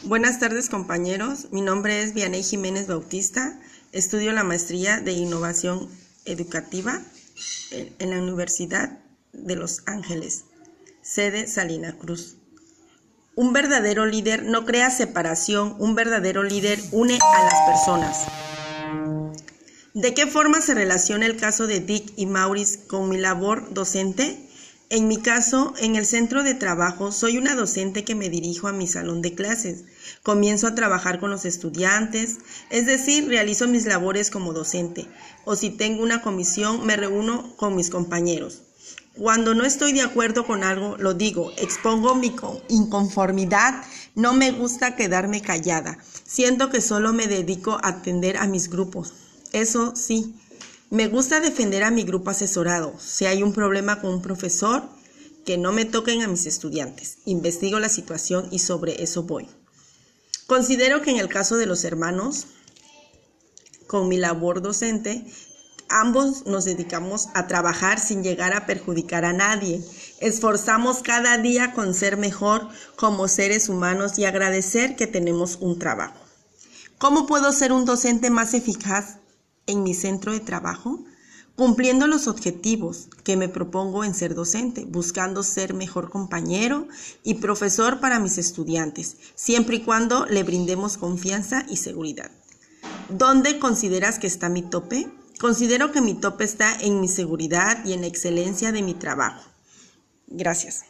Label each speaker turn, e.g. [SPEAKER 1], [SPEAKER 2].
[SPEAKER 1] Buenas tardes compañeros, mi nombre es Vianey Jiménez Bautista, estudio la maestría de innovación educativa en la Universidad de Los Ángeles, sede Salina Cruz. Un verdadero líder no crea separación, un verdadero líder une a las personas. ¿De qué forma se relaciona el caso de Dick y Maurice con mi labor docente? En mi caso, en el centro de trabajo, soy una docente que me dirijo a mi salón de clases. Comienzo a trabajar con los estudiantes, es decir, realizo mis labores como docente. O si tengo una comisión, me reúno con mis compañeros. Cuando no estoy de acuerdo con algo, lo digo, expongo mi inconformidad, no me gusta quedarme callada. Siento que solo me dedico a atender a mis grupos. Eso sí, me gusta defender a mi grupo asesorado. Si hay un problema con un profesor, que no me toquen a mis estudiantes. Investigo la situación y sobre eso voy. Considero que en el caso de los hermanos, con mi labor docente, ambos nos dedicamos a trabajar sin llegar a perjudicar a nadie. Esforzamos cada día con ser mejor como seres humanos y agradecer que tenemos un trabajo. ¿Cómo puedo ser un docente más eficaz en mi centro de trabajo, cumpliendo los objetivos que me propongo en ser docente, buscando ser mejor compañero y profesor para mis estudiantes, siempre y cuando le brindemos confianza y seguridad. ¿Dónde consideras que está mi tope? Considero que mi tope está en mi seguridad y en la excelencia de mi trabajo. Gracias.